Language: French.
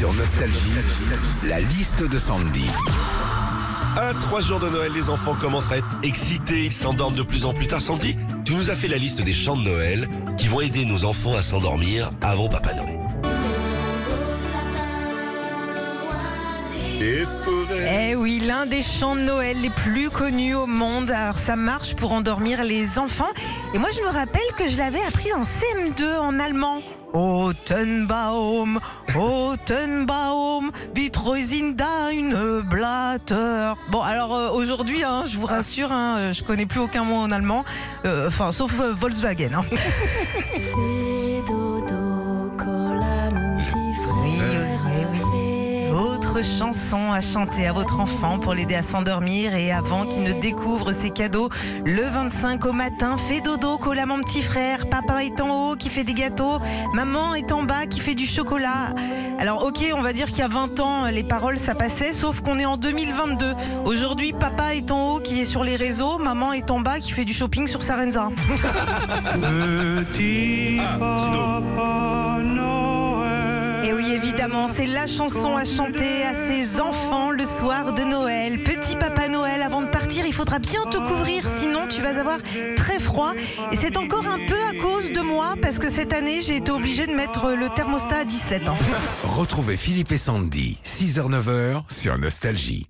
Sur Nostalgie, la liste de Sandy. À trois jours de Noël, les enfants commencent à être excités, ils s'endorment de plus en plus tard. Sandy, tu nous as fait la liste des chants de Noël qui vont aider nos enfants à s'endormir avant Papa Noël. Oui, l'un des chants de Noël les plus connus au monde. Alors ça marche pour endormir les enfants. Et moi je me rappelle que je l'avais appris en CM2 en allemand. O Tannenbaum, O Tannenbaum, wie treu sind deine Blätter. Bon, alors euh, aujourd'hui, hein, je vous rassure, hein, euh, je connais plus aucun mot en allemand, euh, enfin sauf Volkswagen. hein. Chanson à chanter à votre enfant pour l'aider à s'endormir et avant qu'il ne découvre ses cadeaux. Le 25 au matin, fais dodo, cola mon petit frère. Papa est en haut qui fait des gâteaux. Maman est en bas qui fait du chocolat. Alors ok, on va dire qu'il y a 20 ans, les paroles ça passait, sauf qu'on est en 2022. Aujourd'hui, papa est en haut qui est sur les réseaux, maman est en bas qui fait du shopping sur Sarenza. Et oui, évidemment, c'est la chanson à chanter à ses enfants le soir de Noël. Petit Papa Noël, avant de partir, il faudra bien te couvrir, sinon tu vas avoir très froid. Et c'est encore un peu à cause de moi, parce que cette année, j'ai été obligée de mettre le thermostat à 17 ans. Retrouvez Philippe et Sandy, 6h-9h sur Nostalgie.